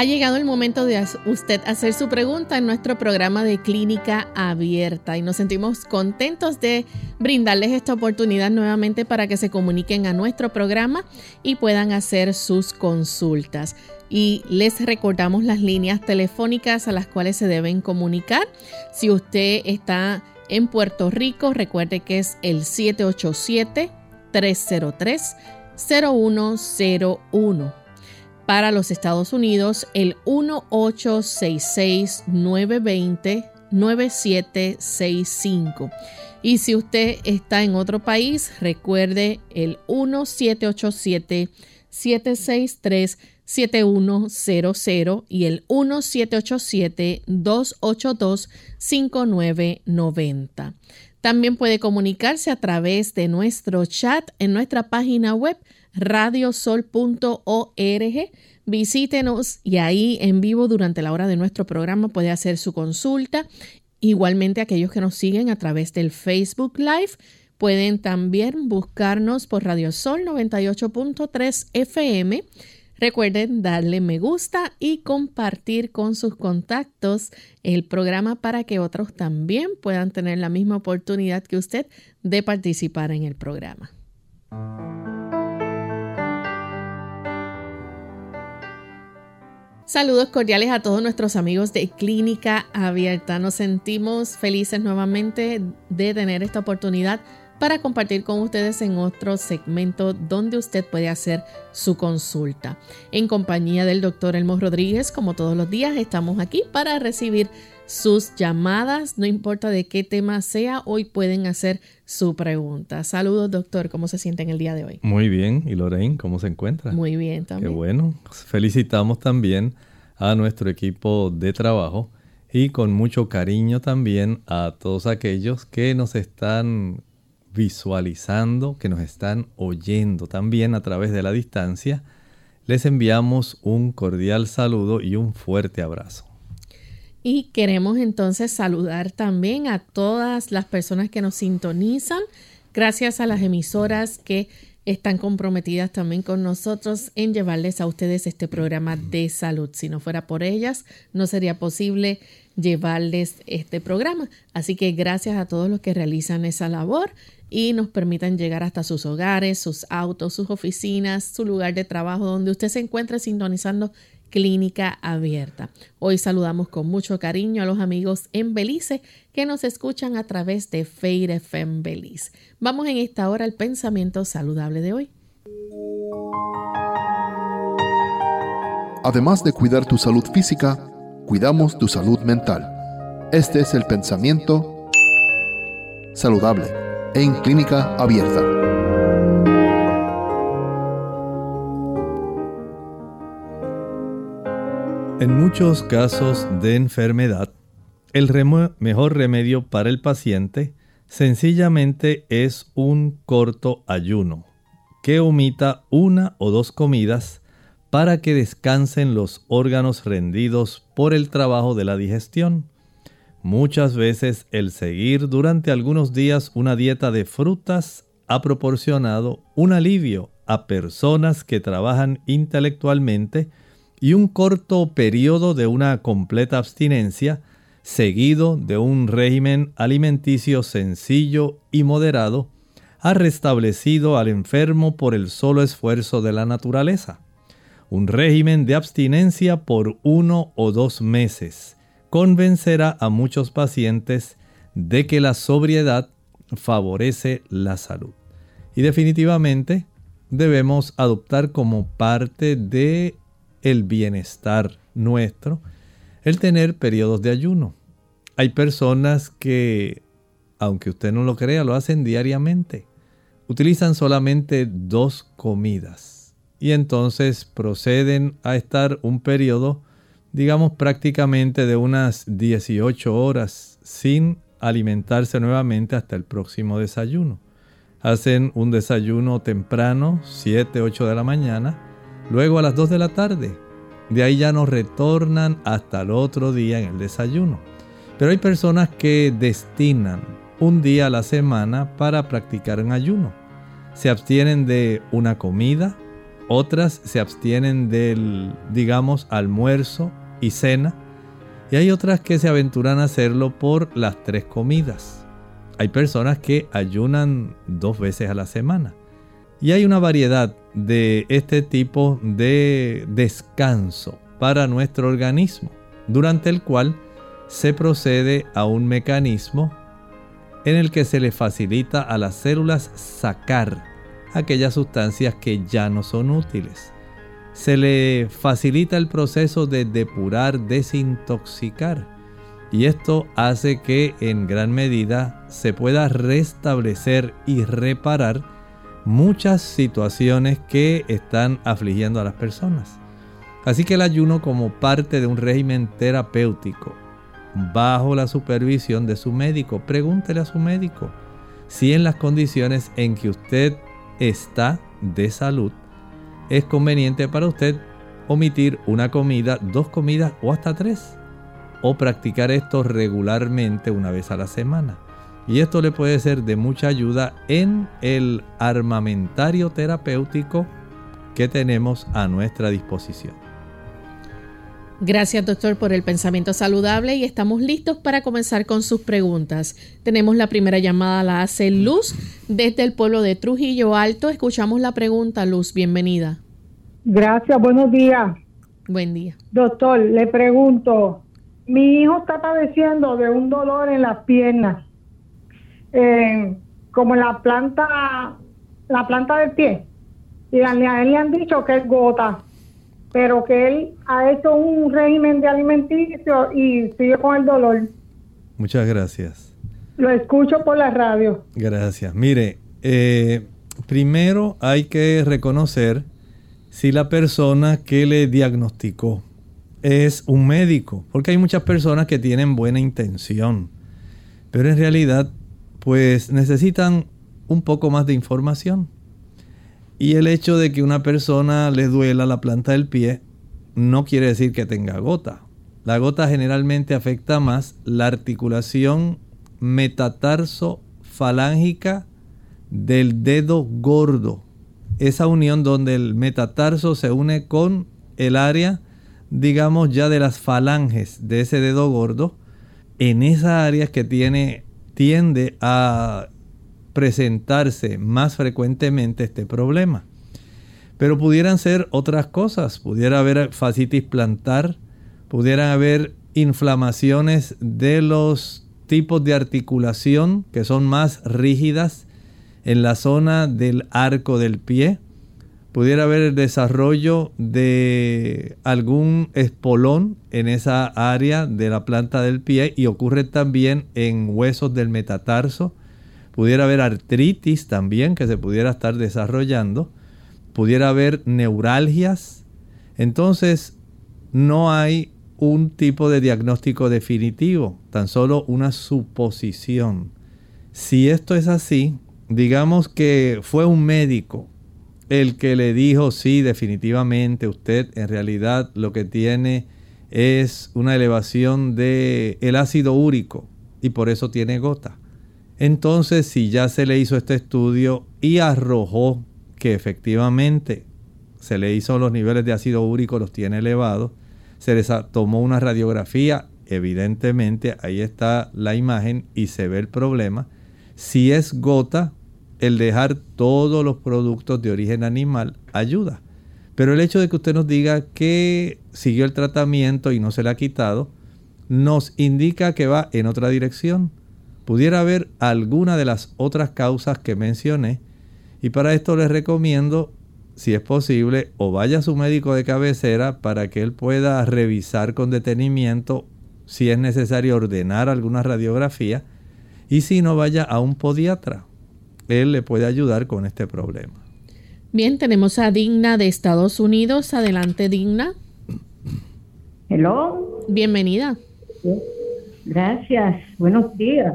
Ha llegado el momento de usted hacer su pregunta en nuestro programa de clínica abierta y nos sentimos contentos de brindarles esta oportunidad nuevamente para que se comuniquen a nuestro programa y puedan hacer sus consultas. Y les recordamos las líneas telefónicas a las cuales se deben comunicar. Si usted está en Puerto Rico, recuerde que es el 787 303 0101 para los Estados Unidos el 1866-920-9765. Y si usted está en otro país, recuerde el 1787-763-7100 y el 1787-282-5990. También puede comunicarse a través de nuestro chat en nuestra página web radiosol.org. Visítenos y ahí en vivo durante la hora de nuestro programa puede hacer su consulta. Igualmente aquellos que nos siguen a través del Facebook Live pueden también buscarnos por Radiosol 98.3 FM. Recuerden darle me gusta y compartir con sus contactos el programa para que otros también puedan tener la misma oportunidad que usted de participar en el programa. Saludos cordiales a todos nuestros amigos de Clínica Abierta. Nos sentimos felices nuevamente de tener esta oportunidad para compartir con ustedes en otro segmento donde usted puede hacer su consulta. En compañía del doctor Elmo Rodríguez, como todos los días, estamos aquí para recibir sus llamadas, no importa de qué tema sea, hoy pueden hacer su pregunta. Saludos, doctor, ¿cómo se siente en el día de hoy? Muy bien, ¿y Lorraine, cómo se encuentra? Muy bien también. Qué bueno. Felicitamos también a nuestro equipo de trabajo y con mucho cariño también a todos aquellos que nos están visualizando, que nos están oyendo también a través de la distancia. Les enviamos un cordial saludo y un fuerte abrazo. Y queremos entonces saludar también a todas las personas que nos sintonizan, gracias a las emisoras que están comprometidas también con nosotros en llevarles a ustedes este programa de salud. Si no fuera por ellas, no sería posible llevarles este programa. Así que gracias a todos los que realizan esa labor y nos permitan llegar hasta sus hogares, sus autos, sus oficinas, su lugar de trabajo, donde usted se encuentre sintonizando Clínica Abierta. Hoy saludamos con mucho cariño a los amigos en Belice que nos escuchan a través de Feire FM Belice. Vamos en esta hora al pensamiento saludable de hoy. Además de cuidar tu salud física, cuidamos tu salud mental. Este es el pensamiento saludable en Clínica Abierta. En muchos casos de enfermedad, el mejor remedio para el paciente sencillamente es un corto ayuno, que omita una o dos comidas para que descansen los órganos rendidos por el trabajo de la digestión. Muchas veces el seguir durante algunos días una dieta de frutas ha proporcionado un alivio a personas que trabajan intelectualmente y un corto periodo de una completa abstinencia, seguido de un régimen alimenticio sencillo y moderado, ha restablecido al enfermo por el solo esfuerzo de la naturaleza. Un régimen de abstinencia por uno o dos meses convencerá a muchos pacientes de que la sobriedad favorece la salud. Y definitivamente debemos adoptar como parte de el bienestar nuestro, el tener periodos de ayuno. Hay personas que, aunque usted no lo crea, lo hacen diariamente. utilizan solamente dos comidas y entonces proceden a estar un periodo, digamos prácticamente de unas 18 horas sin alimentarse nuevamente hasta el próximo desayuno. Hacen un desayuno temprano, 7, 8 de la mañana, luego a las 2 de la tarde. De ahí ya no retornan hasta el otro día en el desayuno. Pero hay personas que destinan un día a la semana para practicar un ayuno. Se abstienen de una comida, otras se abstienen del, digamos, almuerzo y cena, y hay otras que se aventuran a hacerlo por las tres comidas. Hay personas que ayunan dos veces a la semana. Y hay una variedad de este tipo de descanso para nuestro organismo, durante el cual se procede a un mecanismo en el que se le facilita a las células sacar aquellas sustancias que ya no son útiles. Se le facilita el proceso de depurar, desintoxicar y esto hace que en gran medida se pueda restablecer y reparar muchas situaciones que están afligiendo a las personas. Así que el ayuno como parte de un régimen terapéutico, bajo la supervisión de su médico, pregúntele a su médico si en las condiciones en que usted está de salud es conveniente para usted omitir una comida, dos comidas o hasta tres o practicar esto regularmente una vez a la semana. Y esto le puede ser de mucha ayuda en el armamentario terapéutico que tenemos a nuestra disposición. Gracias doctor por el pensamiento saludable y estamos listos para comenzar con sus preguntas. Tenemos la primera llamada, la hace Luz desde el pueblo de Trujillo Alto. Escuchamos la pregunta, Luz, bienvenida. Gracias, buenos días. Buen día. Doctor, le pregunto, mi hijo está padeciendo de un dolor en las piernas, eh, como en la planta, la planta del pie. Y a él le han dicho que es gota, pero que él ha hecho un régimen de alimenticio y sigue con el dolor. Muchas gracias. Lo escucho por la radio. Gracias. Mire, eh, primero hay que reconocer si la persona que le diagnosticó es un médico, porque hay muchas personas que tienen buena intención, pero en realidad pues necesitan un poco más de información. Y el hecho de que una persona le duela la planta del pie no quiere decir que tenga gota. La gota generalmente afecta más la articulación metatarso falángica del dedo gordo. Esa unión donde el metatarso se une con el área digamos ya de las falanges de ese dedo gordo, en esas áreas que tiene, tiende a presentarse más frecuentemente este problema. Pero pudieran ser otras cosas, pudiera haber fascitis plantar, pudieran haber inflamaciones de los tipos de articulación que son más rígidas en la zona del arco del pie, pudiera haber el desarrollo de algún espolón en esa área de la planta del pie y ocurre también en huesos del metatarso. Pudiera haber artritis también que se pudiera estar desarrollando. Pudiera haber neuralgias. Entonces, no hay un tipo de diagnóstico definitivo, tan solo una suposición. Si esto es así, digamos que fue un médico el que le dijo, sí, definitivamente usted en realidad lo que tiene es una elevación de el ácido úrico y por eso tiene gota. Entonces, si ya se le hizo este estudio y arrojó que efectivamente se le hizo los niveles de ácido úrico, los tiene elevados, se les tomó una radiografía, evidentemente ahí está la imagen y se ve el problema. Si es gota, el dejar todos los productos de origen animal ayuda. Pero el hecho de que usted nos diga que siguió el tratamiento y no se le ha quitado, nos indica que va en otra dirección. Pudiera haber alguna de las otras causas que mencioné. Y para esto les recomiendo, si es posible, o vaya a su médico de cabecera para que él pueda revisar con detenimiento si es necesario ordenar alguna radiografía. Y si no, vaya a un podiatra él le puede ayudar con este problema. Bien, tenemos a Digna de Estados Unidos. Adelante, Digna. Hello. Bienvenida. Gracias. Buenos días.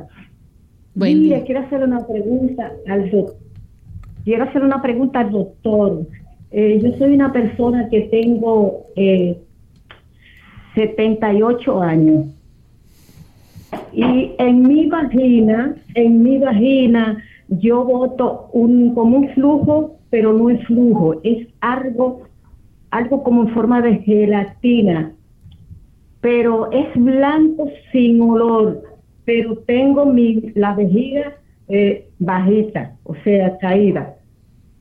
Buen día. quiero hacer una pregunta al doctor. Quiero hacer una pregunta al doctor. Eh, yo soy una persona que tengo eh, 78 años. Y en mi vagina, en mi vagina, yo boto un, como un flujo, pero no es flujo, es algo, algo como en forma de gelatina, pero es blanco sin olor, pero tengo mi, la vejiga eh, bajita, o sea, caída.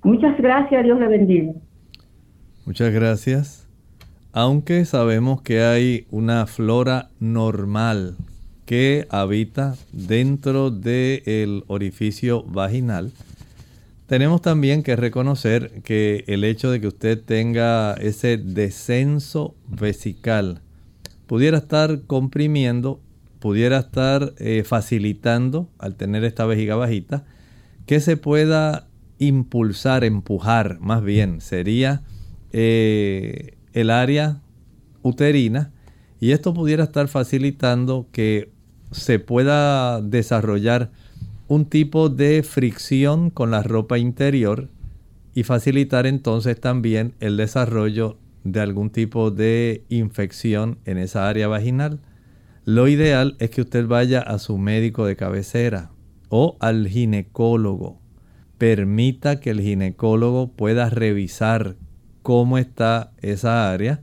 Muchas gracias, Dios le bendiga. Muchas gracias. Aunque sabemos que hay una flora normal que habita dentro del orificio vaginal, tenemos también que reconocer que el hecho de que usted tenga ese descenso vesical pudiera estar comprimiendo, pudiera estar eh, facilitando al tener esta vejiga bajita, que se pueda impulsar, empujar, más bien, sería eh, el área uterina y esto pudiera estar facilitando que se pueda desarrollar un tipo de fricción con la ropa interior y facilitar entonces también el desarrollo de algún tipo de infección en esa área vaginal. Lo ideal es que usted vaya a su médico de cabecera o al ginecólogo. Permita que el ginecólogo pueda revisar cómo está esa área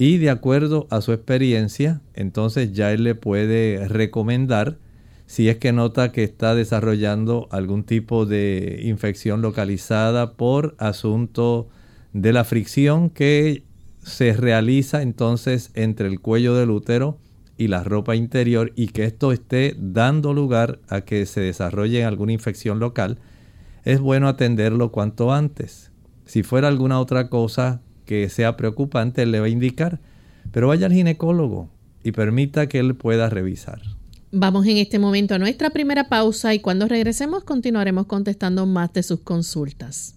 y de acuerdo a su experiencia, entonces ya él le puede recomendar si es que nota que está desarrollando algún tipo de infección localizada por asunto de la fricción que se realiza entonces entre el cuello del útero y la ropa interior y que esto esté dando lugar a que se desarrolle alguna infección local, es bueno atenderlo cuanto antes. Si fuera alguna otra cosa que sea preocupante, él le va a indicar. Pero vaya al ginecólogo y permita que él pueda revisar. Vamos en este momento a nuestra primera pausa y cuando regresemos continuaremos contestando más de sus consultas.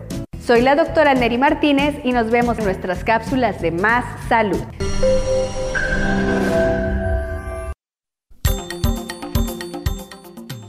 Soy la doctora Neri Martínez y nos vemos en nuestras cápsulas de Más Salud.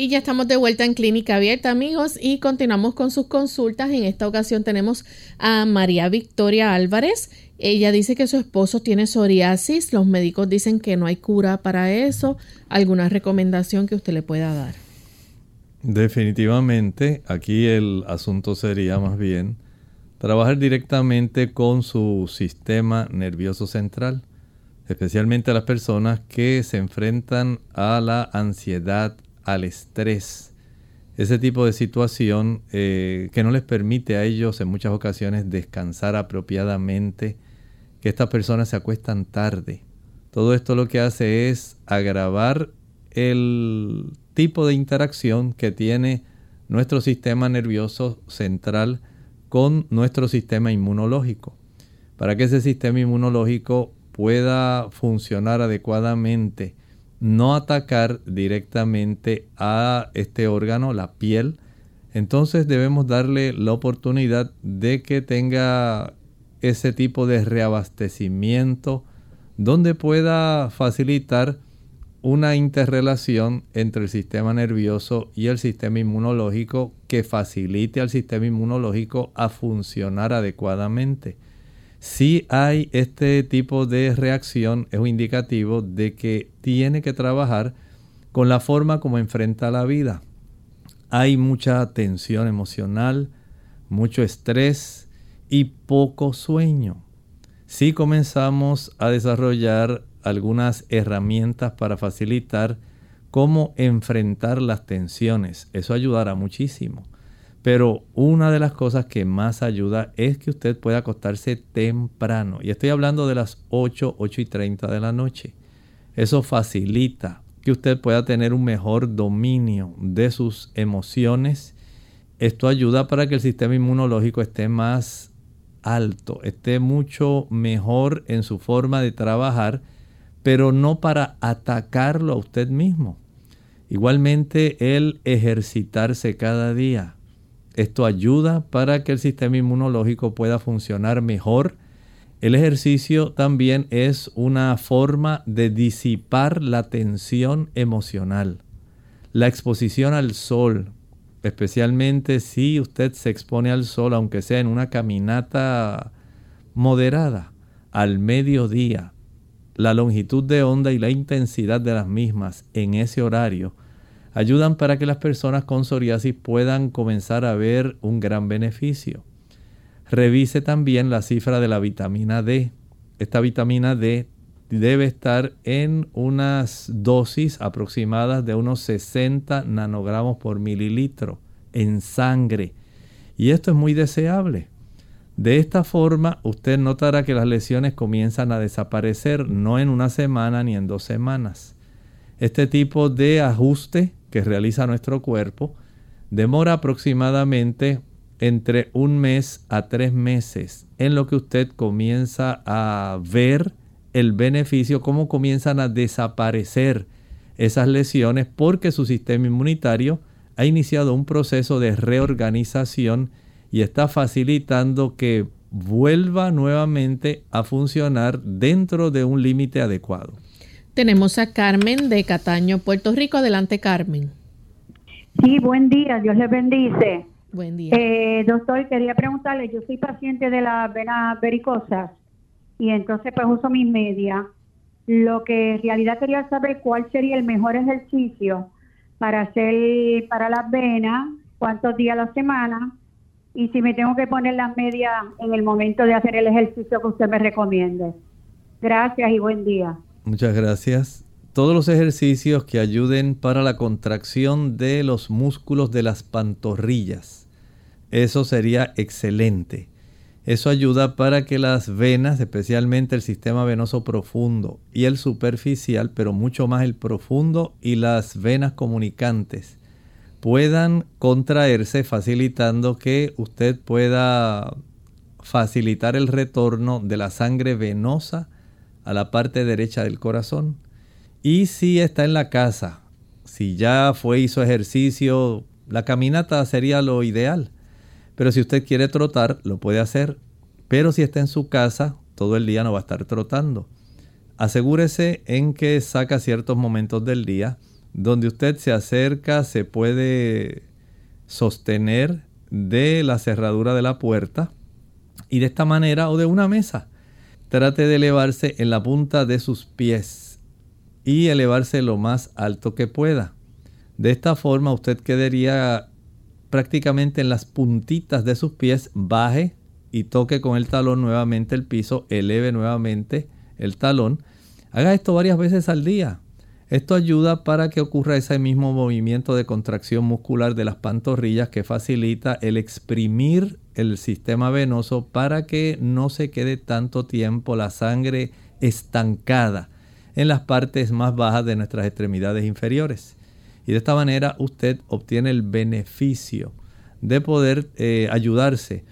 Y ya estamos de vuelta en Clínica Abierta, amigos, y continuamos con sus consultas. En esta ocasión tenemos a María Victoria Álvarez. Ella dice que su esposo tiene psoriasis. Los médicos dicen que no hay cura para eso. ¿Alguna recomendación que usted le pueda dar? Definitivamente, aquí el asunto sería más bien trabajar directamente con su sistema nervioso central, especialmente a las personas que se enfrentan a la ansiedad, al estrés, ese tipo de situación eh, que no les permite a ellos en muchas ocasiones descansar apropiadamente, que estas personas se acuestan tarde. Todo esto lo que hace es agravar el tipo de interacción que tiene nuestro sistema nervioso central con nuestro sistema inmunológico. Para que ese sistema inmunológico pueda funcionar adecuadamente, no atacar directamente a este órgano, la piel, entonces debemos darle la oportunidad de que tenga ese tipo de reabastecimiento donde pueda facilitar una interrelación entre el sistema nervioso y el sistema inmunológico que facilite al sistema inmunológico a funcionar adecuadamente. Si hay este tipo de reacción, es un indicativo de que tiene que trabajar con la forma como enfrenta la vida. Hay mucha tensión emocional, mucho estrés y poco sueño. Si comenzamos a desarrollar algunas herramientas para facilitar cómo enfrentar las tensiones. Eso ayudará muchísimo. Pero una de las cosas que más ayuda es que usted pueda acostarse temprano. Y estoy hablando de las 8, 8 y 30 de la noche. Eso facilita que usted pueda tener un mejor dominio de sus emociones. Esto ayuda para que el sistema inmunológico esté más alto, esté mucho mejor en su forma de trabajar pero no para atacarlo a usted mismo. Igualmente el ejercitarse cada día. Esto ayuda para que el sistema inmunológico pueda funcionar mejor. El ejercicio también es una forma de disipar la tensión emocional. La exposición al sol, especialmente si usted se expone al sol, aunque sea en una caminata moderada, al mediodía, la longitud de onda y la intensidad de las mismas en ese horario ayudan para que las personas con psoriasis puedan comenzar a ver un gran beneficio. Revise también la cifra de la vitamina D. Esta vitamina D debe estar en unas dosis aproximadas de unos 60 nanogramos por mililitro en sangre. Y esto es muy deseable. De esta forma, usted notará que las lesiones comienzan a desaparecer no en una semana ni en dos semanas. Este tipo de ajuste que realiza nuestro cuerpo demora aproximadamente entre un mes a tres meses en lo que usted comienza a ver el beneficio, cómo comienzan a desaparecer esas lesiones porque su sistema inmunitario ha iniciado un proceso de reorganización y está facilitando que vuelva nuevamente a funcionar dentro de un límite adecuado. Tenemos a Carmen de Cataño, Puerto Rico. Adelante, Carmen. Sí, buen día, Dios les bendice. Buen día. Eh, doctor, quería preguntarle, yo soy paciente de las venas vericosas y entonces pues uso mis medias. Lo que en realidad quería saber cuál sería el mejor ejercicio para hacer para las venas, cuántos días a la semana y si me tengo que poner las medias en el momento de hacer el ejercicio que usted me recomiende. Gracias y buen día. Muchas gracias. Todos los ejercicios que ayuden para la contracción de los músculos de las pantorrillas. Eso sería excelente. Eso ayuda para que las venas, especialmente el sistema venoso profundo y el superficial, pero mucho más el profundo y las venas comunicantes, puedan contraerse facilitando que usted pueda facilitar el retorno de la sangre venosa a la parte derecha del corazón. Y si está en la casa, si ya fue, hizo ejercicio, la caminata sería lo ideal. Pero si usted quiere trotar, lo puede hacer. Pero si está en su casa, todo el día no va a estar trotando. Asegúrese en que saca ciertos momentos del día donde usted se acerca, se puede sostener de la cerradura de la puerta y de esta manera o de una mesa. Trate de elevarse en la punta de sus pies y elevarse lo más alto que pueda. De esta forma usted quedaría prácticamente en las puntitas de sus pies, baje y toque con el talón nuevamente el piso, eleve nuevamente el talón. Haga esto varias veces al día. Esto ayuda para que ocurra ese mismo movimiento de contracción muscular de las pantorrillas que facilita el exprimir el sistema venoso para que no se quede tanto tiempo la sangre estancada en las partes más bajas de nuestras extremidades inferiores. Y de esta manera usted obtiene el beneficio de poder eh, ayudarse.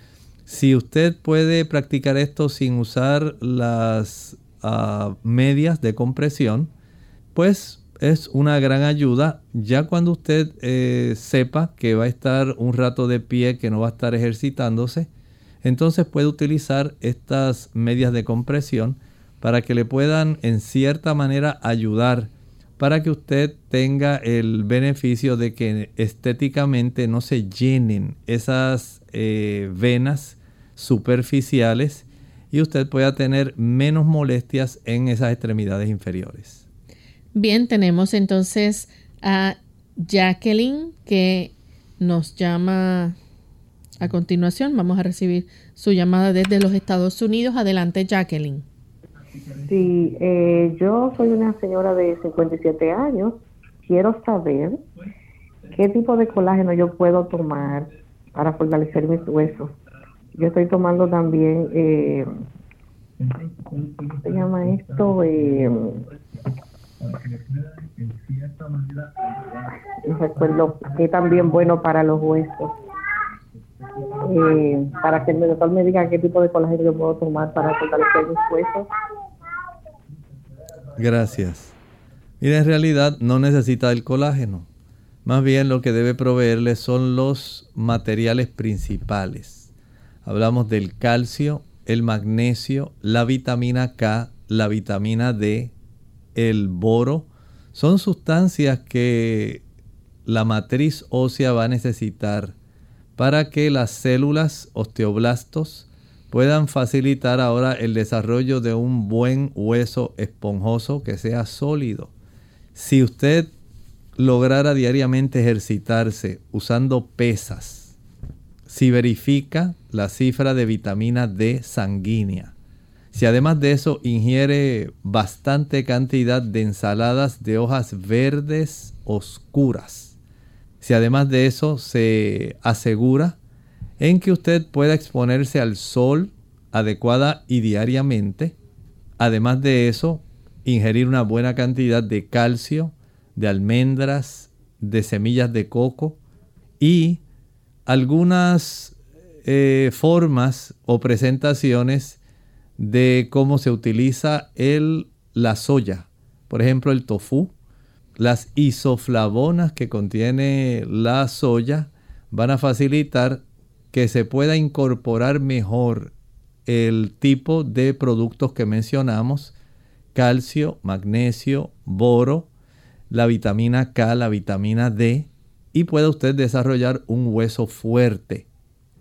Si usted puede practicar esto sin usar las ah, medias de compresión, pues es una gran ayuda ya cuando usted eh, sepa que va a estar un rato de pie, que no va a estar ejercitándose. Entonces puede utilizar estas medias de compresión para que le puedan en cierta manera ayudar para que usted tenga el beneficio de que estéticamente no se llenen esas eh, venas superficiales y usted pueda tener menos molestias en esas extremidades inferiores. Bien, tenemos entonces a Jacqueline que nos llama a continuación. Vamos a recibir su llamada desde los Estados Unidos. Adelante, Jacqueline. Sí, eh, yo soy una señora de 57 años. Quiero saber qué tipo de colágeno yo puedo tomar para fortalecer mis huesos. Yo estoy tomando también, eh, ¿cómo se llama esto? Eh, no recuerdo que también bueno para los huesos. Eh, para que el doctor me diga qué tipo de colágeno yo puedo tomar para fortalecer mis huesos. Gracias. Mira, en realidad no necesita el colágeno. Más bien lo que debe proveerle son los materiales principales. Hablamos del calcio, el magnesio, la vitamina K, la vitamina D, el boro, son sustancias que la matriz ósea va a necesitar para que las células osteoblastos puedan facilitar ahora el desarrollo de un buen hueso esponjoso que sea sólido. Si usted lograra diariamente ejercitarse usando pesas, si verifica la cifra de vitamina D sanguínea, si además de eso ingiere bastante cantidad de ensaladas de hojas verdes oscuras, si además de eso se asegura en que usted pueda exponerse al sol adecuada y diariamente, además de eso, ingerir una buena cantidad de calcio, de almendras, de semillas de coco y algunas eh, formas o presentaciones de cómo se utiliza el, la soya. Por ejemplo, el tofu, las isoflavonas que contiene la soya van a facilitar que se pueda incorporar mejor el tipo de productos que mencionamos, calcio, magnesio, boro, la vitamina K, la vitamina D, y pueda usted desarrollar un hueso fuerte.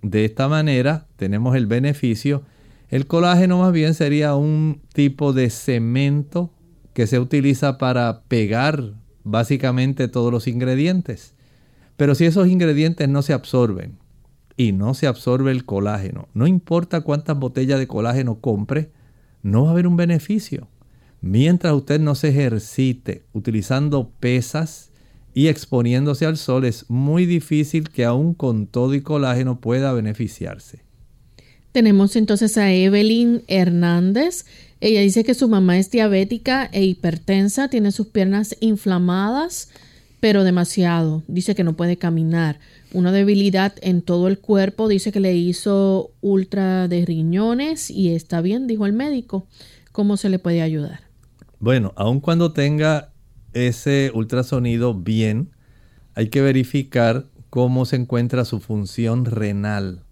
De esta manera tenemos el beneficio. El colágeno más bien sería un tipo de cemento que se utiliza para pegar básicamente todos los ingredientes. Pero si esos ingredientes no se absorben y no se absorbe el colágeno, no importa cuántas botellas de colágeno compre, no va a haber un beneficio. Mientras usted no se ejercite utilizando pesas y exponiéndose al sol, es muy difícil que aún con todo y colágeno pueda beneficiarse. Tenemos entonces a Evelyn Hernández. Ella dice que su mamá es diabética e hipertensa, tiene sus piernas inflamadas, pero demasiado. Dice que no puede caminar. Una debilidad en todo el cuerpo. Dice que le hizo ultra de riñones y está bien, dijo el médico. ¿Cómo se le puede ayudar? Bueno, aun cuando tenga ese ultrasonido bien, hay que verificar cómo se encuentra su función renal.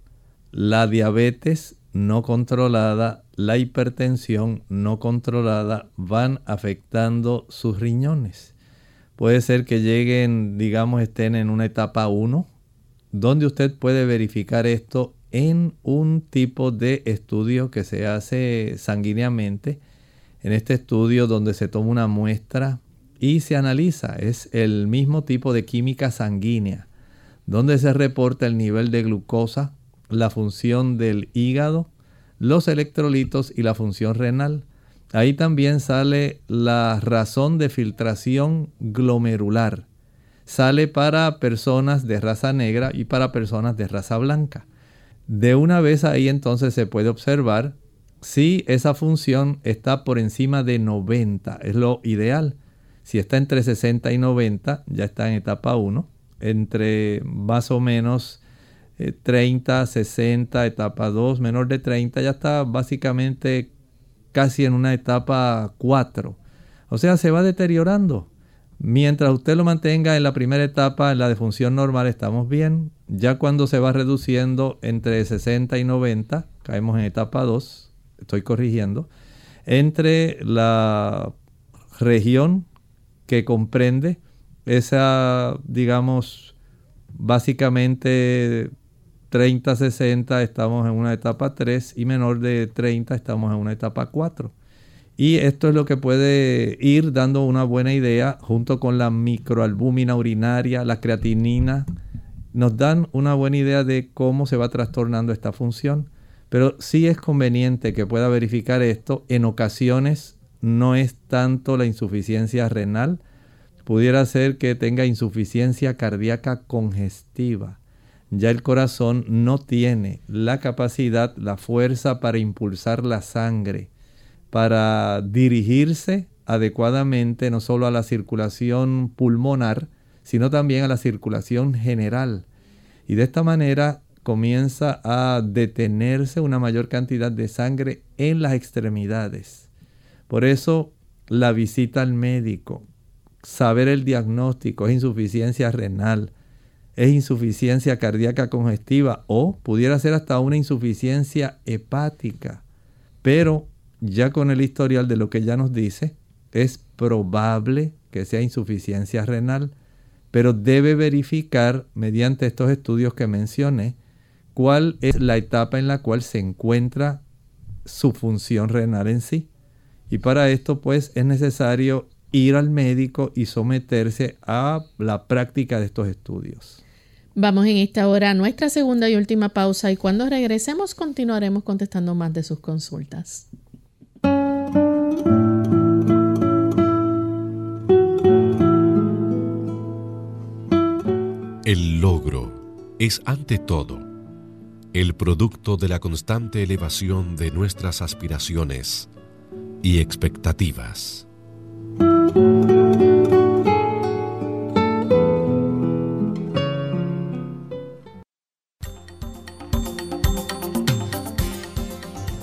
La diabetes no controlada, la hipertensión no controlada van afectando sus riñones. Puede ser que lleguen, digamos, estén en una etapa 1, donde usted puede verificar esto en un tipo de estudio que se hace sanguíneamente en este estudio donde se toma una muestra y se analiza. Es el mismo tipo de química sanguínea, donde se reporta el nivel de glucosa, la función del hígado, los electrolitos y la función renal. Ahí también sale la razón de filtración glomerular. Sale para personas de raza negra y para personas de raza blanca. De una vez ahí entonces se puede observar si esa función está por encima de 90, es lo ideal. Si está entre 60 y 90, ya está en etapa 1. Entre más o menos 30, eh, 60, etapa 2, menor de 30, ya está básicamente casi en una etapa 4. O sea, se va deteriorando. Mientras usted lo mantenga en la primera etapa, en la de función normal, estamos bien. Ya cuando se va reduciendo entre 60 y 90, caemos en etapa 2 estoy corrigiendo, entre la región que comprende esa, digamos, básicamente 30-60 estamos en una etapa 3 y menor de 30 estamos en una etapa 4. Y esto es lo que puede ir dando una buena idea junto con la microalbúmina urinaria, la creatinina, nos dan una buena idea de cómo se va trastornando esta función. Pero sí es conveniente que pueda verificar esto. En ocasiones no es tanto la insuficiencia renal, pudiera ser que tenga insuficiencia cardíaca congestiva. Ya el corazón no tiene la capacidad, la fuerza para impulsar la sangre, para dirigirse adecuadamente no solo a la circulación pulmonar, sino también a la circulación general. Y de esta manera comienza a detenerse una mayor cantidad de sangre en las extremidades. Por eso la visita al médico, saber el diagnóstico, es insuficiencia renal, es insuficiencia cardíaca congestiva o pudiera ser hasta una insuficiencia hepática. Pero ya con el historial de lo que ya nos dice, es probable que sea insuficiencia renal, pero debe verificar mediante estos estudios que mencioné cuál es la etapa en la cual se encuentra su función renal en sí. Y para esto pues es necesario ir al médico y someterse a la práctica de estos estudios. Vamos en esta hora a nuestra segunda y última pausa y cuando regresemos continuaremos contestando más de sus consultas. El logro es ante todo el producto de la constante elevación de nuestras aspiraciones y expectativas.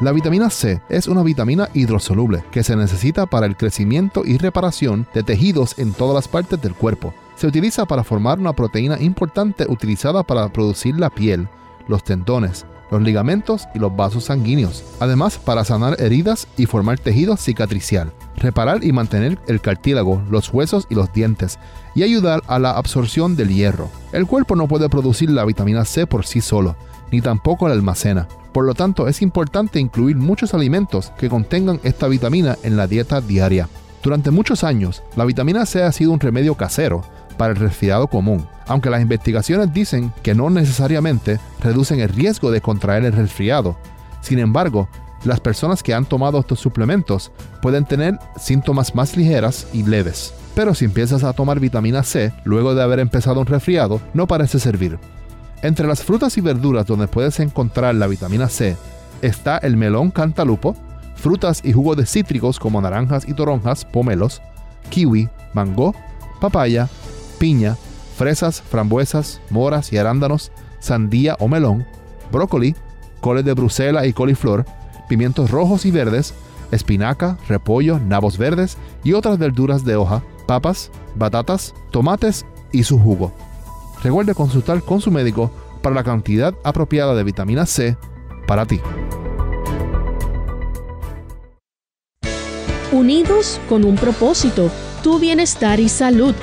La vitamina C es una vitamina hidrosoluble que se necesita para el crecimiento y reparación de tejidos en todas las partes del cuerpo. Se utiliza para formar una proteína importante utilizada para producir la piel, los tendones, los ligamentos y los vasos sanguíneos. Además, para sanar heridas y formar tejido cicatricial, reparar y mantener el cartílago, los huesos y los dientes, y ayudar a la absorción del hierro. El cuerpo no puede producir la vitamina C por sí solo, ni tampoco la almacena. Por lo tanto, es importante incluir muchos alimentos que contengan esta vitamina en la dieta diaria. Durante muchos años, la vitamina C ha sido un remedio casero para el resfriado común, aunque las investigaciones dicen que no necesariamente reducen el riesgo de contraer el resfriado. Sin embargo, las personas que han tomado estos suplementos pueden tener síntomas más ligeras y leves. Pero si empiezas a tomar vitamina C luego de haber empezado un resfriado, no parece servir. Entre las frutas y verduras donde puedes encontrar la vitamina C está el melón cantalupo, frutas y jugos de cítricos como naranjas y toronjas, pomelos, kiwi, mango, papaya, piña, fresas, frambuesas, moras y arándanos, sandía o melón, brócoli, coles de Bruselas y coliflor, pimientos rojos y verdes, espinaca, repollo, nabos verdes y otras verduras de hoja, papas, batatas, tomates y su jugo. Recuerde consultar con su médico para la cantidad apropiada de vitamina C para ti. Unidos con un propósito, tu bienestar y salud.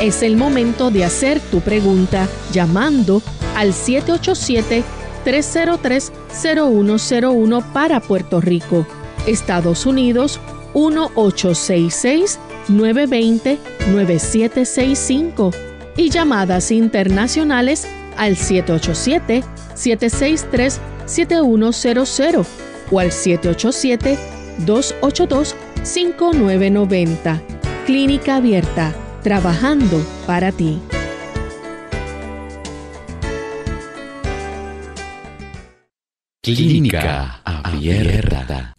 Es el momento de hacer tu pregunta llamando al 787-303-0101 para Puerto Rico, Estados Unidos 1866-920-9765 y llamadas internacionales al 787-763-7100 o al 787-282-5990. Clínica Abierta, trabajando para ti. Clínica Abierta.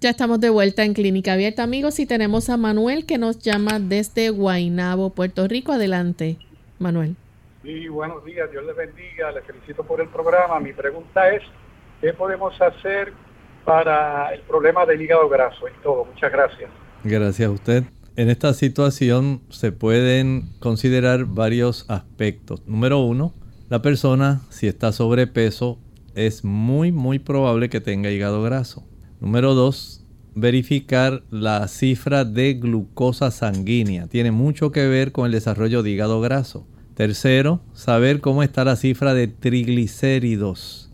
Ya estamos de vuelta en Clínica Abierta, amigos, y tenemos a Manuel que nos llama desde Guaynabo, Puerto Rico. Adelante. Manuel. Sí, buenos días, Dios les bendiga, les felicito por el programa. Mi pregunta es, ¿qué podemos hacer para el problema del hígado graso? Y todo, muchas gracias. Gracias a usted. En esta situación se pueden considerar varios aspectos. Número uno, la persona, si está sobrepeso, es muy, muy probable que tenga hígado graso. Número dos, verificar la cifra de glucosa sanguínea. Tiene mucho que ver con el desarrollo de hígado graso. Tercero, saber cómo está la cifra de triglicéridos.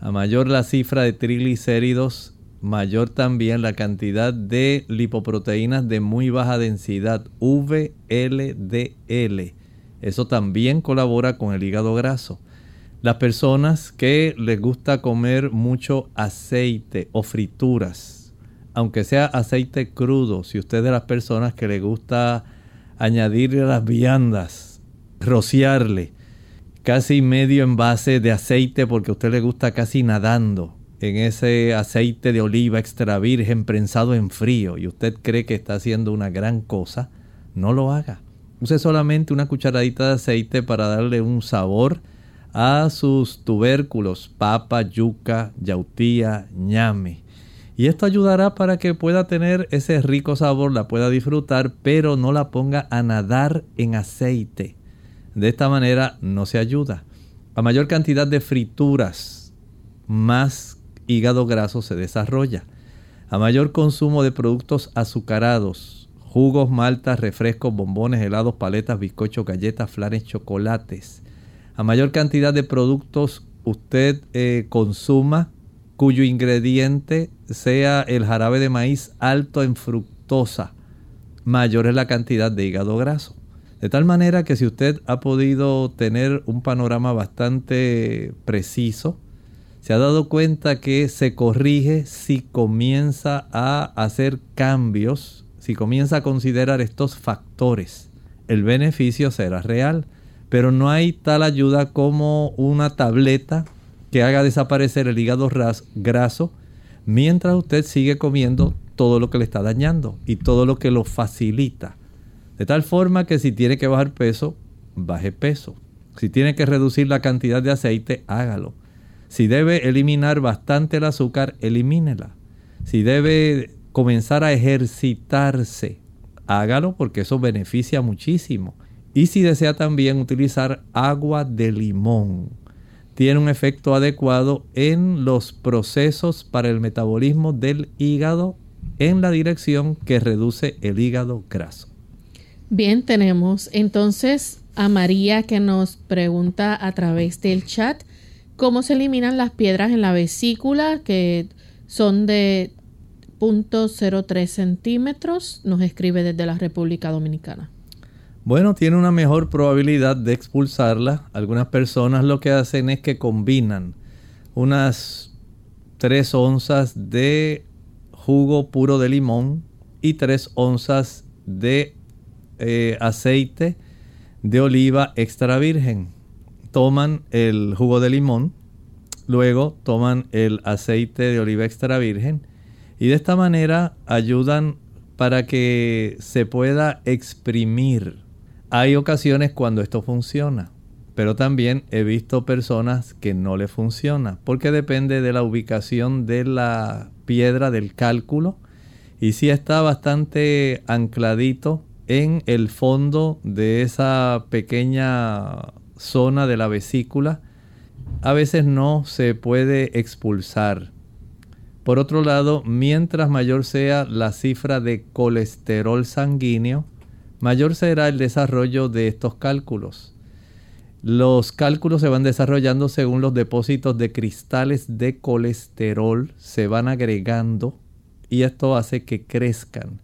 A mayor la cifra de triglicéridos, mayor también la cantidad de lipoproteínas de muy baja densidad, VLDL. Eso también colabora con el hígado graso. Las personas que les gusta comer mucho aceite o frituras, aunque sea aceite crudo, si usted es de las personas que le gusta añadirle las viandas, rociarle casi medio envase de aceite porque a usted le gusta casi nadando en ese aceite de oliva extra virgen prensado en frío y usted cree que está haciendo una gran cosa, no lo haga. Use solamente una cucharadita de aceite para darle un sabor a sus tubérculos, papa, yuca, yautía, ñame. Y esto ayudará para que pueda tener ese rico sabor, la pueda disfrutar, pero no la ponga a nadar en aceite. De esta manera no se ayuda. A mayor cantidad de frituras, más hígado graso se desarrolla. A mayor consumo de productos azucarados, jugos, maltas, refrescos, bombones, helados, paletas, bizcochos, galletas, flanes, chocolates. A mayor cantidad de productos usted eh, consuma cuyo ingrediente sea el jarabe de maíz alto en fructosa, mayor es la cantidad de hígado graso. De tal manera que si usted ha podido tener un panorama bastante preciso, se ha dado cuenta que se corrige si comienza a hacer cambios, si comienza a considerar estos factores el beneficio será real. Pero no hay tal ayuda como una tableta que haga desaparecer el hígado graso mientras usted sigue comiendo todo lo que le está dañando y todo lo que lo facilita. De tal forma que si tiene que bajar peso, baje peso. Si tiene que reducir la cantidad de aceite, hágalo. Si debe eliminar bastante el azúcar, elimínela. Si debe comenzar a ejercitarse, hágalo porque eso beneficia muchísimo. Y si desea también utilizar agua de limón, tiene un efecto adecuado en los procesos para el metabolismo del hígado en la dirección que reduce el hígado graso. Bien, tenemos entonces a María que nos pregunta a través del chat cómo se eliminan las piedras en la vesícula que son de 0.03 centímetros. Nos escribe desde la República Dominicana. Bueno, tiene una mejor probabilidad de expulsarla. Algunas personas lo que hacen es que combinan unas 3 onzas de jugo puro de limón y 3 onzas de eh, aceite de oliva extra virgen. Toman el jugo de limón, luego toman el aceite de oliva extra virgen y de esta manera ayudan para que se pueda exprimir hay ocasiones cuando esto funciona, pero también he visto personas que no le funciona, porque depende de la ubicación de la piedra del cálculo y si está bastante ancladito en el fondo de esa pequeña zona de la vesícula, a veces no se puede expulsar. Por otro lado, mientras mayor sea la cifra de colesterol sanguíneo, mayor será el desarrollo de estos cálculos. Los cálculos se van desarrollando según los depósitos de cristales de colesterol se van agregando y esto hace que crezcan.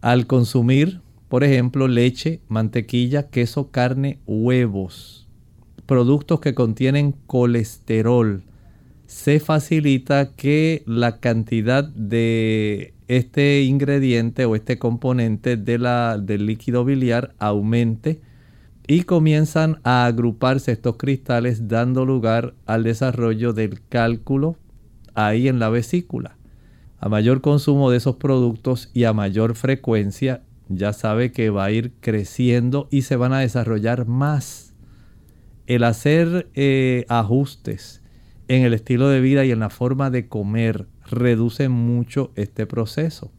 Al consumir, por ejemplo, leche, mantequilla, queso, carne, huevos, productos que contienen colesterol, se facilita que la cantidad de este ingrediente o este componente de la, del líquido biliar aumente y comienzan a agruparse estos cristales dando lugar al desarrollo del cálculo ahí en la vesícula. A mayor consumo de esos productos y a mayor frecuencia, ya sabe que va a ir creciendo y se van a desarrollar más. El hacer eh, ajustes en el estilo de vida y en la forma de comer reduce mucho este proceso.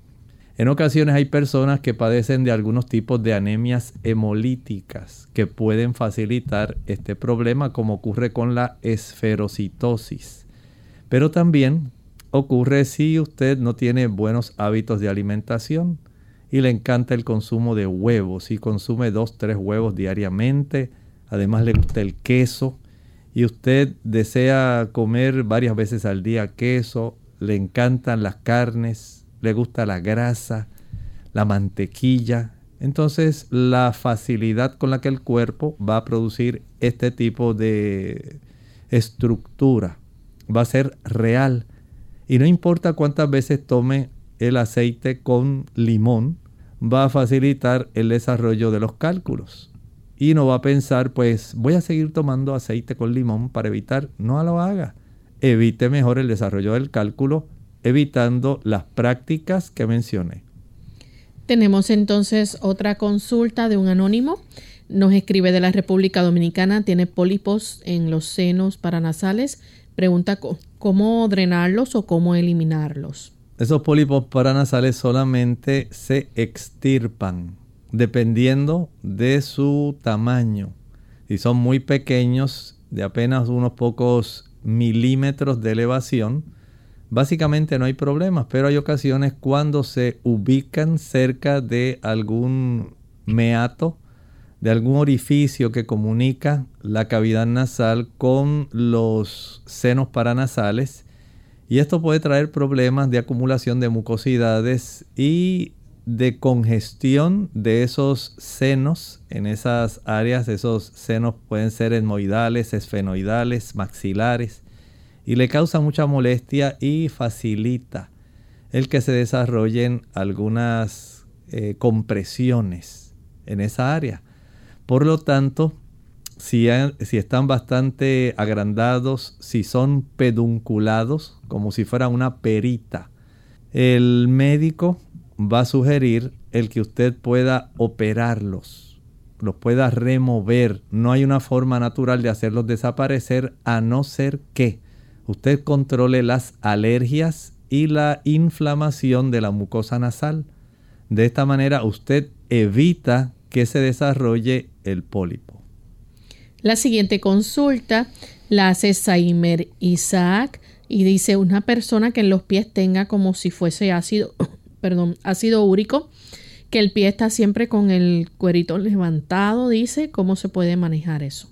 En ocasiones hay personas que padecen de algunos tipos de anemias hemolíticas que pueden facilitar este problema como ocurre con la esferocitosis. Pero también ocurre si usted no tiene buenos hábitos de alimentación y le encanta el consumo de huevos. Si consume dos, tres huevos diariamente, además le gusta el queso y usted desea comer varias veces al día queso, le encantan las carnes, le gusta la grasa, la mantequilla. Entonces la facilidad con la que el cuerpo va a producir este tipo de estructura va a ser real. Y no importa cuántas veces tome el aceite con limón, va a facilitar el desarrollo de los cálculos. Y no va a pensar, pues voy a seguir tomando aceite con limón para evitar, no lo haga evite mejor el desarrollo del cálculo evitando las prácticas que mencioné. Tenemos entonces otra consulta de un anónimo. Nos escribe de la República Dominicana, tiene pólipos en los senos paranasales. Pregunta cómo drenarlos o cómo eliminarlos. Esos pólipos paranasales solamente se extirpan dependiendo de su tamaño. Si son muy pequeños, de apenas unos pocos milímetros de elevación, básicamente no hay problemas, pero hay ocasiones cuando se ubican cerca de algún meato, de algún orificio que comunica la cavidad nasal con los senos paranasales. Y esto puede traer problemas de acumulación de mucosidades y de congestión de esos senos en esas áreas. Esos senos pueden ser etmoidales, esfenoidales, maxilares y le causa mucha molestia y facilita el que se desarrollen algunas eh, compresiones en esa área. Por lo tanto, si, si, están bastante agrandados, si son pedunculados, como si fuera una perita, el médico va a sugerir el que usted pueda operarlos, los pueda remover. No hay una forma natural de hacerlos desaparecer a no ser que usted controle las alergias y la inflamación de la mucosa nasal. De esta manera usted evita que se desarrolle el pólipo. La siguiente consulta la hace Saimer Isaac y dice una persona que en los pies tenga como si fuese ácido, perdón, ácido úrico, que el pie está siempre con el cuerito levantado, dice, ¿cómo se puede manejar eso?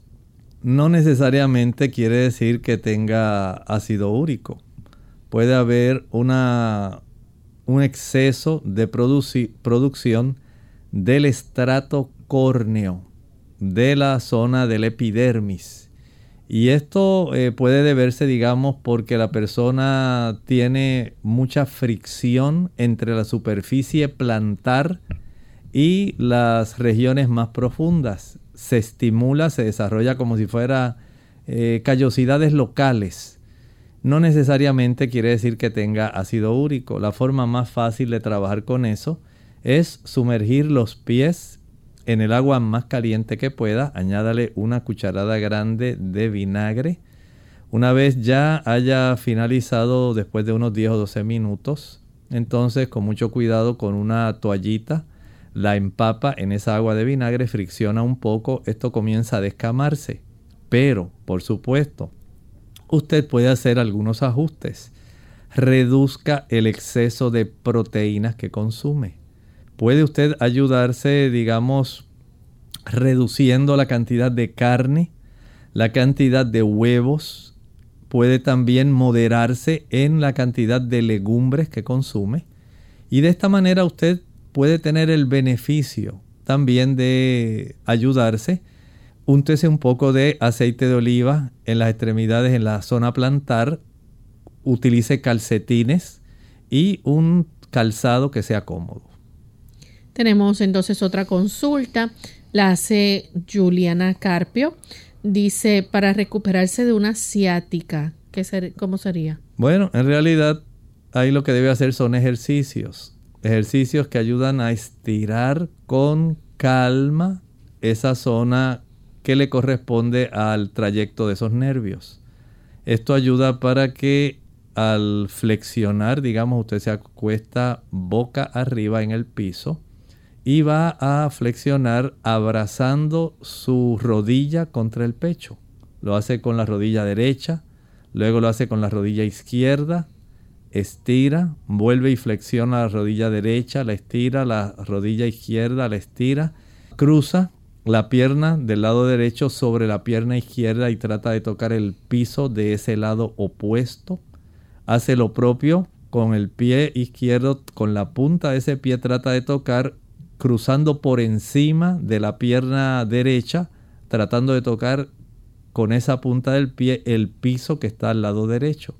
No necesariamente quiere decir que tenga ácido úrico. Puede haber una, un exceso de producción del estrato córneo de la zona del epidermis. Y esto eh, puede deberse, digamos, porque la persona tiene mucha fricción entre la superficie plantar y las regiones más profundas. Se estimula, se desarrolla como si fuera eh, callosidades locales. No necesariamente quiere decir que tenga ácido úrico. La forma más fácil de trabajar con eso es sumergir los pies en el agua más caliente que pueda. Añádale una cucharada grande de vinagre. Una vez ya haya finalizado después de unos 10 o 12 minutos, entonces con mucho cuidado con una toallita la empapa en esa agua de vinagre, fricciona un poco, esto comienza a descamarse. Pero, por supuesto, usted puede hacer algunos ajustes. Reduzca el exceso de proteínas que consume puede usted ayudarse, digamos, reduciendo la cantidad de carne, la cantidad de huevos, puede también moderarse en la cantidad de legumbres que consume y de esta manera usted puede tener el beneficio también de ayudarse. Úntese un poco de aceite de oliva en las extremidades, en la zona plantar. Utilice calcetines y un calzado que sea cómodo. Tenemos entonces otra consulta, la hace Juliana Carpio. Dice, para recuperarse de una ciática, ¿qué ¿cómo sería? Bueno, en realidad ahí lo que debe hacer son ejercicios. Ejercicios que ayudan a estirar con calma esa zona que le corresponde al trayecto de esos nervios. Esto ayuda para que al flexionar, digamos, usted se acuesta boca arriba en el piso y va a flexionar abrazando su rodilla contra el pecho. Lo hace con la rodilla derecha, luego lo hace con la rodilla izquierda, estira, vuelve y flexiona la rodilla derecha, la estira, la rodilla izquierda, la estira, cruza la pierna del lado derecho sobre la pierna izquierda y trata de tocar el piso de ese lado opuesto. Hace lo propio con el pie izquierdo, con la punta de ese pie trata de tocar cruzando por encima de la pierna derecha, tratando de tocar con esa punta del pie el piso que está al lado derecho.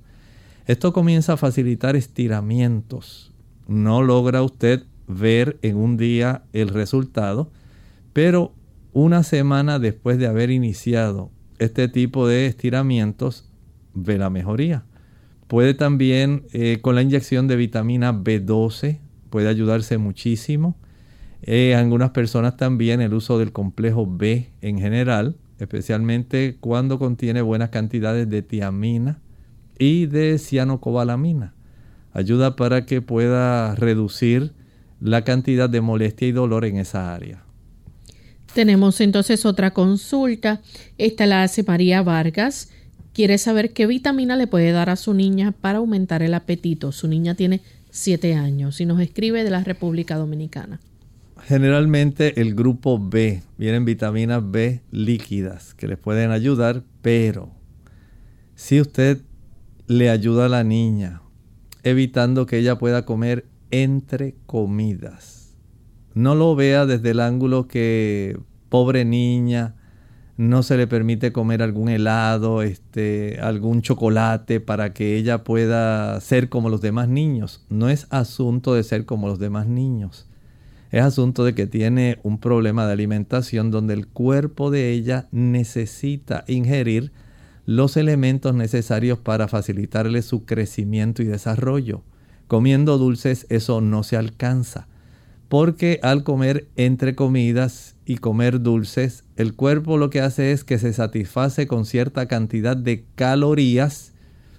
Esto comienza a facilitar estiramientos. No logra usted ver en un día el resultado, pero una semana después de haber iniciado este tipo de estiramientos, ve la mejoría. Puede también eh, con la inyección de vitamina B12, puede ayudarse muchísimo. Eh, algunas personas también el uso del complejo B en general, especialmente cuando contiene buenas cantidades de tiamina y de cianocobalamina. Ayuda para que pueda reducir la cantidad de molestia y dolor en esa área. Tenemos entonces otra consulta. Esta la hace María Vargas. Quiere saber qué vitamina le puede dar a su niña para aumentar el apetito. Su niña tiene 7 años y nos escribe de la República Dominicana. Generalmente el grupo B, vienen vitaminas B líquidas que les pueden ayudar, pero si usted le ayuda a la niña evitando que ella pueda comer entre comidas, no lo vea desde el ángulo que pobre niña, no se le permite comer algún helado, este, algún chocolate para que ella pueda ser como los demás niños. No es asunto de ser como los demás niños Es asunto de que tiene un problema de alimentación donde el cuerpo de ella necesita ingerir los elementos necesarios para facilitarle su crecimiento y desarrollo. Comiendo dulces eso no se alcanza, porque al comer entre comidas y comer dulces, el cuerpo lo que hace es que se satisface con cierta cantidad de calorías,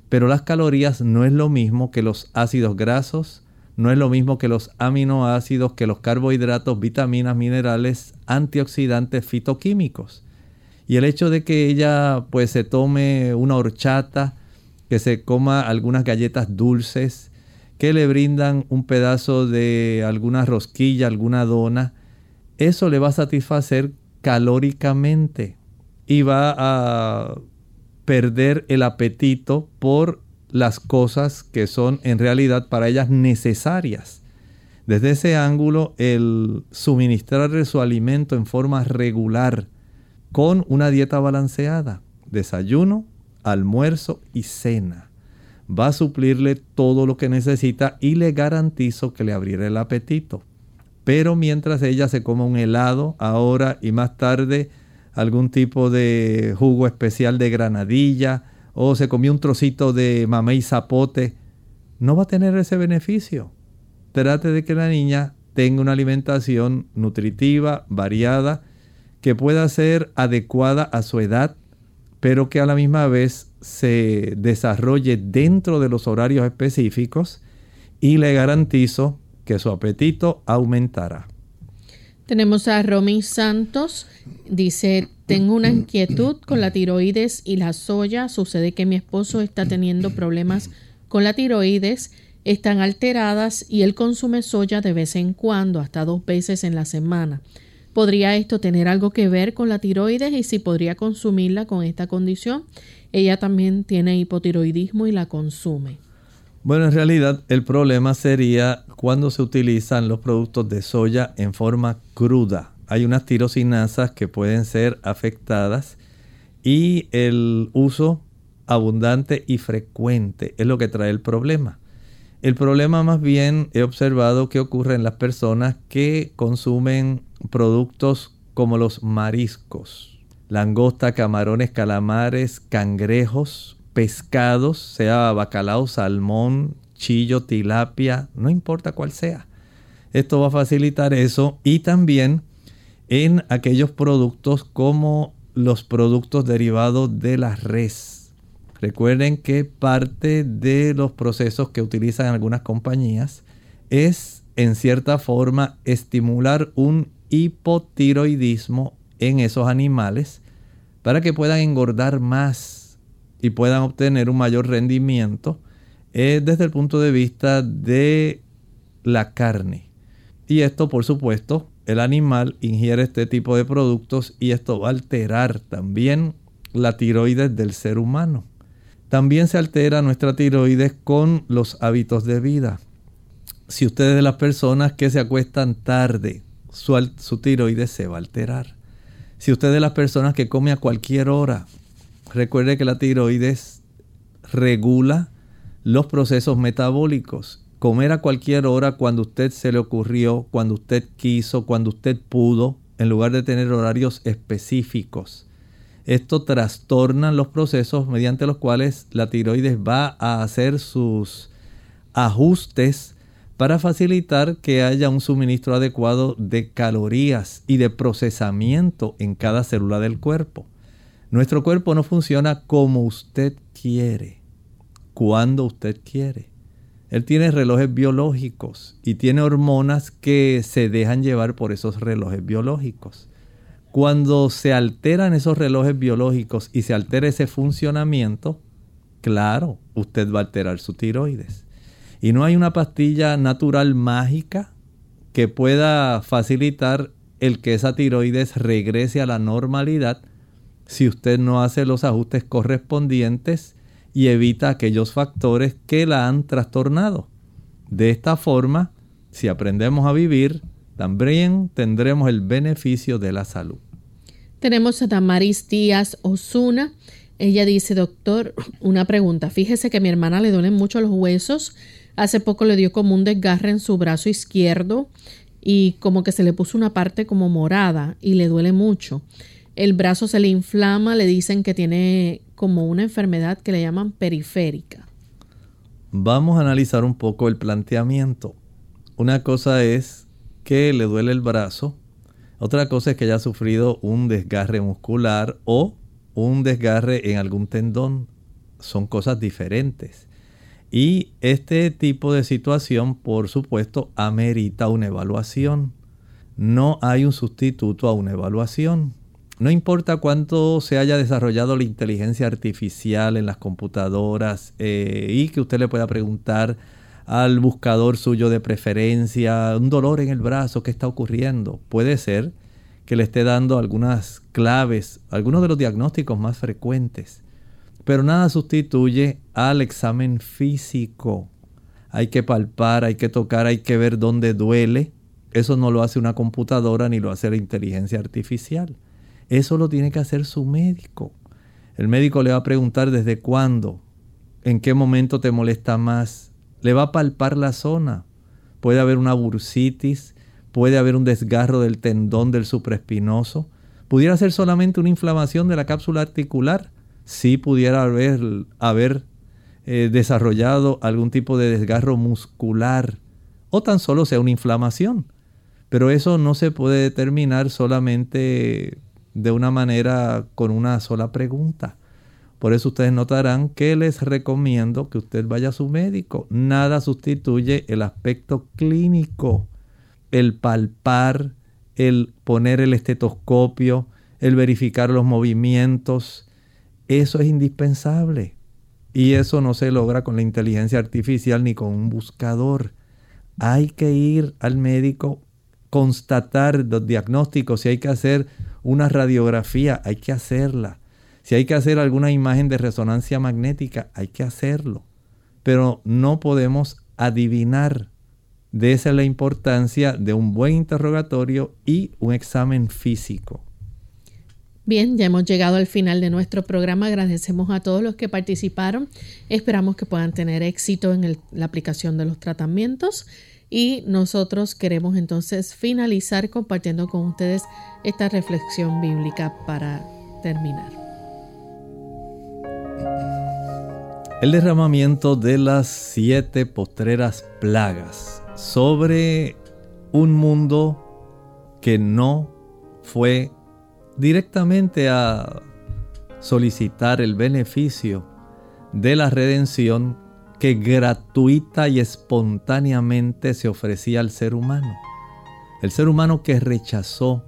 pero las calorías no es lo mismo que los ácidos grasos, no es lo mismo que los aminoácidos, que los carbohidratos, vitaminas, minerales, antioxidantes, fitoquímicos. Y el hecho de que ella pues se tome una horchata, que se coma algunas galletas dulces, que le brindan un pedazo de alguna rosquilla, alguna dona, eso le va a satisfacer calóricamente y va a perder el apetito por las cosas que son en realidad para ellas necesarias. Desde ese ángulo, el suministrarle su alimento en forma regular, con una dieta balanceada, desayuno, almuerzo y cena, va a suplirle todo lo que necesita y le garantizo que le abrirá el apetito. Pero mientras ella se coma un helado ahora y más tarde algún tipo de jugo especial de granadilla, o se comió un trocito de mamey zapote, no va a tener ese beneficio. Trate de que la niña tenga una alimentación nutritiva, variada, que pueda ser adecuada a su edad, pero que a la misma vez se desarrolle dentro de los horarios específicos y le garantizo que su apetito aumentará. Tenemos a Romy Santos, dice, tengo una inquietud con la tiroides y la soya. Sucede que mi esposo está teniendo problemas con la tiroides, están alteradas y él consume soya de vez en cuando, hasta dos veces en la semana. ¿Podría esto tener algo que ver con la tiroides y si podría consumirla con esta condición? Ella también tiene hipotiroidismo y la consume. Bueno, en realidad el problema sería cuando se utilizan los productos de soya en forma cruda hay unas tirosinasas que pueden ser afectadas y el uso abundante y frecuente es lo que trae el problema. El problema más bien he observado que ocurre en las personas que consumen productos como los mariscos, langosta, camarones, calamares, cangrejos, pescados, sea bacalao, salmón, chillo, tilapia, no importa cuál sea. Esto va a facilitar eso y también en aquellos productos como los productos derivados de la res. Recuerden que parte de los procesos que utilizan algunas compañías es en cierta forma estimular un hipotiroidismo en esos animales para que puedan engordar más y puedan obtener un mayor rendimiento eh, desde el punto de vista de la carne. Y esto, por supuesto, el animal ingiere este tipo de productos y esto va a alterar también la tiroides del ser humano. También se altera nuestra tiroides con los hábitos de vida. Si usted es de las personas que se acuestan tarde, su, tiroides se va a alterar. Si usted es de las personas que come a cualquier hora, recuerde que la tiroides regula los procesos metabólicos comer a cualquier hora cuando usted se le ocurrió, cuando usted quiso, cuando usted pudo, en lugar de tener horarios específicos. Esto trastorna los procesos mediante los cuales la tiroides va a hacer sus ajustes para facilitar que haya un suministro adecuado de calorías y de procesamiento en cada célula del cuerpo. Nuestro cuerpo no funciona como usted quiere, cuando usted quiere. Él tiene relojes biológicos y tiene hormonas que se dejan llevar por esos relojes biológicos. Cuando se alteran esos relojes biológicos y se altera ese funcionamiento, claro, usted va a alterar su tiroides. Y no hay una pastilla natural mágica que pueda facilitar el que esa tiroides regrese a la normalidad si usted no hace los ajustes correspondientes y evita aquellos factores que la han trastornado. De esta forma, si aprendemos a vivir, también tendremos el beneficio de la salud. Tenemos a Damaris Díaz Osuna. Ella dice, doctor, una pregunta. Fíjese que a mi hermana le duelen mucho los huesos. Hace poco le dio como un desgarre en su brazo izquierdo y como que se le puso una parte como morada y le duele mucho. El brazo se le inflama, le dicen que tiene como una enfermedad que le llaman periférica. Vamos a analizar un poco el planteamiento. Una cosa es que le duele el brazo, otra cosa es que haya sufrido un desgarre muscular o un desgarre en algún tendón. Son cosas diferentes. Y este tipo de situación, por supuesto, amerita una evaluación. No hay un sustituto a una evaluación. No importa cuánto se haya desarrollado la inteligencia artificial en las computadoras eh, y que usted le pueda preguntar al buscador suyo de preferencia, un dolor en el brazo, ¿qué está ocurriendo? Puede ser que le esté dando algunas claves, algunos de los diagnósticos más frecuentes. Pero nada sustituye al examen físico. Hay que palpar, hay que tocar, hay que ver dónde duele. Eso no lo hace una computadora ni lo hace la inteligencia artificial. Eso lo tiene que hacer su médico. El médico le va a preguntar desde cuándo, en qué momento te molesta más. Le va a palpar la zona. Puede haber una bursitis, puede haber un desgarro del tendón del supraespinoso. Pudiera ser solamente una inflamación de la cápsula articular si pudiera haber, haber eh, desarrollado algún tipo de desgarro muscular o tan solo sea una inflamación. Pero eso no se puede determinar solamente de una manera con una sola pregunta. Por eso ustedes notarán que les recomiendo que usted vaya a su médico. Nada sustituye el aspecto clínico, el palpar, el poner el estetoscopio, el verificar los movimientos, eso es indispensable. Y eso no se logra con la inteligencia artificial ni con un buscador. Hay que ir al médico, constatar los diagnósticos. Si hay que hacer una radiografía, hay que hacerla. Si hay que hacer alguna imagen de resonancia magnética, hay que hacerlo. Pero no podemos adivinar. De esa es la importancia de un buen interrogatorio y un examen físico. Bien, ya hemos llegado al final de nuestro programa. Agradecemos a todos los que participaron. Esperamos que puedan tener éxito en la aplicación de los tratamientos. Y nosotros queremos entonces finalizar compartiendo con ustedes esta reflexión bíblica para terminar. El derramamiento de las siete postreras plagas sobre un mundo que no fue directamente a solicitar el beneficio de la redención que gratuita y espontáneamente se ofrecía al ser humano. El ser humano que rechazó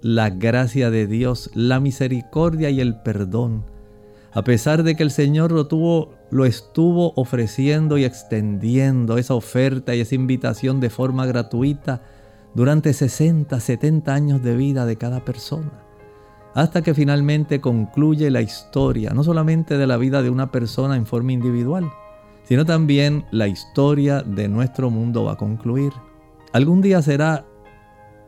la gracia de Dios, la misericordia y el perdón, a pesar de que el Señor lo, tuvo, lo estuvo ofreciendo y extendiendo esa oferta y esa invitación de forma gratuita durante 60, 70 años de vida de cada persona hasta que finalmente concluye la historia, no solamente de la vida de una persona en forma individual, sino también la historia de nuestro mundo va a concluir. Algún día será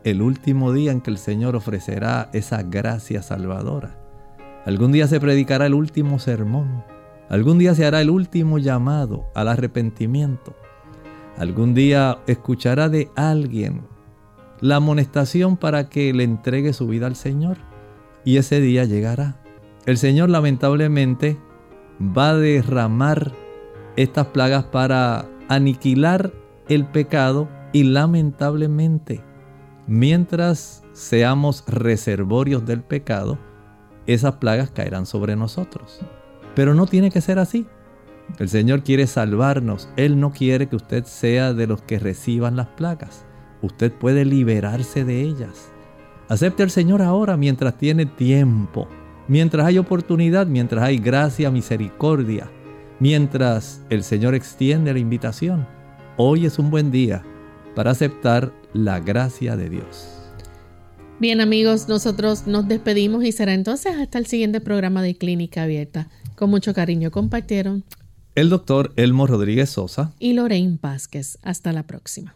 el último día en que el Señor ofrecerá esa gracia salvadora. Algún día se predicará el último sermón. Algún día se hará el último llamado al arrepentimiento. Algún día escuchará de alguien la amonestación para que le entregue su vida al Señor y ese día llegará. El Señor lamentablemente va a derramar estas plagas para aniquilar el pecado y lamentablemente mientras seamos reservorios del pecado, esas plagas caerán sobre nosotros. Pero no tiene que ser así. El Señor quiere salvarnos. Él no quiere que usted sea de los que reciban las plagas. Usted puede liberarse de ellas. Acepte al Señor ahora mientras tiene tiempo, mientras hay oportunidad, mientras hay gracia, misericordia, mientras el Señor extiende la invitación. Hoy es un buen día para aceptar la gracia de Dios. Bien amigos, nosotros nos despedimos y será entonces hasta el siguiente programa de Clínica Abierta. Con mucho cariño compartieron el doctor Elmo Rodríguez Sosa y Lorraine Vázquez. Hasta la próxima.